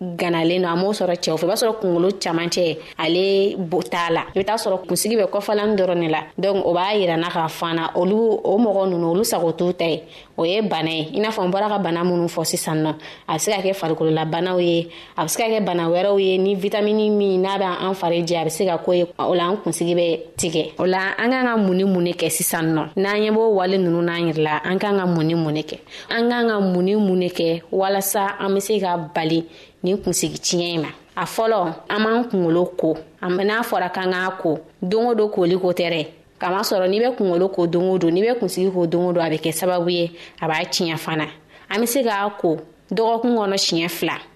ganalen don a m'o sɔrɔ cɛw fɛ i b'a sɔrɔ kungolo camancɛ ale t'a la i bɛ taa sɔrɔ kunsigi bɛ kɔfalani dɔrɔn ne la donc o b'a yirana k'a fana olu o mɔgɔ ninnu olu sago t'u ta ye o ye bana ye i n'a fɔ n bɔra ka bana minnu fɔ sisan nɔ a bɛ se ka kɛ farikololabanaw ye a bɛ se ka kɛ bana wɛrɛw ye ni vitamini min n'a bɛ an fari jɛ a bɛ se ka ko ye o la an kunsigi bɛ tigɛ o la an k'an ka mun ni mun de kɛ sisan nɔ n'an ye b'o wale ninnu n'an yɛrɛ la an k'an ka mun ni mun de kɛ an k'an ka mun ni mun de kɛ walasa an bɛ se ka bali nin kunsigi tiɲɛ in ma a fɔlɔ an b'an kunkolo ko n'a fɔra k'an k'a ko don o don koli ko tɛ dɛ kama sɔrɔ n'i bɛ kunkolo ko don o don n'i bɛ kunsigi ko don o don a bɛ kɛ sababu ye a b'a tiɲɛ fana an bɛ se k'a ko dɔgɔkun kɔnɔ siɲɛ fila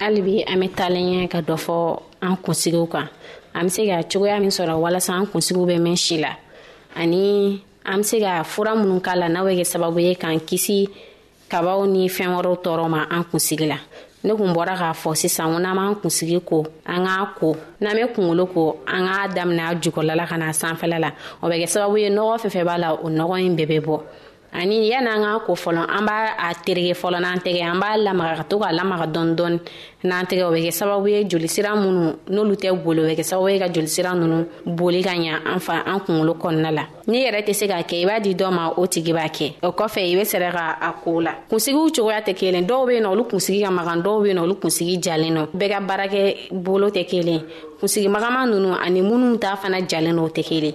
hali bi an bɛ talen ɲɛ ka dɔ fɔ an kunsigiw kan an bɛ se ka cogoya min sɔrɔ walasa an kunsigiw bɛ mɛn si la ani an bɛ se ka fura minnu k'a la n'a bɛ kɛ sababu ye k'an kisi kabaw ni fɛn wɛrɛw tɔɔrɔ ma an kunsigi la ne kun bɔra k'a fɔ sisan ko n'an b'an kunsigi ko an k'a ko n'an bɛ kungolo ko an k'a daminɛ a jukɔrɔla la ka na sanfɛla la o bɛ kɛ sababu ye nɔgɔ fɛn fɛn b'a la o nɔgɔ in bɛɛ bɛ bɔ ani yan'an k'a ko fɔlɔ an b'a a terege fɔlɔ n'an tɛgɛ an b'a lamaga ka to k'a lamaga dɔɔni dɔɔni n'an tɛgɛ o bɛ kɛ sababu ye jolisira minnu n'olu tɛ boli o bɛ kɛ sababu ye ka jolisira ninnu boli ka ɲa an fa an kunkolo kɔnɔna la n'i yɛrɛ tɛ se k'a kɛ i b'a di dɔ ma o tigi b'a kɛ o kɔfɛ i bɛ sɛrɛ ka a ko la kunsigiw cogoya tɛ kelen dɔw bɛ yen nɔ olu kunsigi ka magan dɔw bɛ yen nɔ olu kunsigi jalen nɔ bɛɛ ka baarakɛ bolo tɛ kelen kunsigi magama ninnu ani minnu t'a fana jalen nɔ o tɛ kelen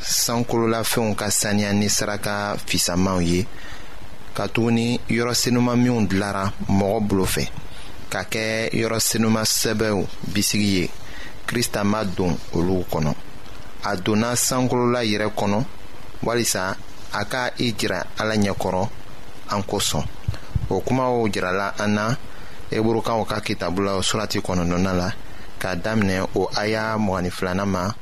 sankololafɛnw ka saniya ni saraka fisamanw ye katuguni yɔrɔ senuma minw dilara mɔgɔ bolo fɛ ka kɛ yɔrɔ senuma sɛbɛw bisigi ye krista ma don olu kɔnɔ a donna sankolola yɛrɛ kɔnɔ walisa a ka i jira ala ɲɛkɔrɔ an kosɔn o kumaw jirala an na eburukaw ka kitabula surati kɔnɔnɔna la k'a daminɛ o aya mɔgɔnin filanan ma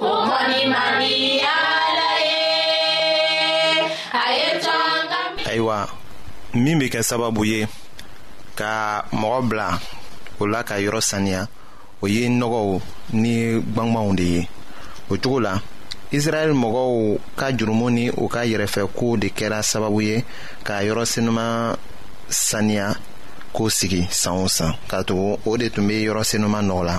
O kɔni mandi Ala ye, a ye jɔn ka mi. Ayiwa, min bɛ kɛ sababu ye ka mɔgɔ bila o la ka yɔrɔ saniya, o ye nɔgɔw ni gbangbangw de ye. O cogo la, Israɛl mɔgɔw ka jurumu ni u ka yɛrɛfɛkow de kɛra sababu ye ka yɔrɔ senuma saniya ko sigi san o san, k'a tugu o de tun bɛ yɔrɔ senuma nɔgɔ la.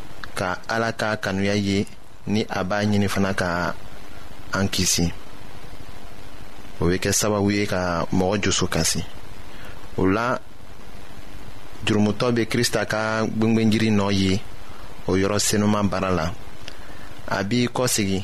ka ala ka kanuya ye ni a b'a ɲini fana ka an kisi o bɛ kɛ sababu ye ka mɔgɔ joso kasi o la jurumutɔ bɛ krista ka gwengwenjiri nɔ ye o yɔrɔ senuma baara la a b'i kɔsegi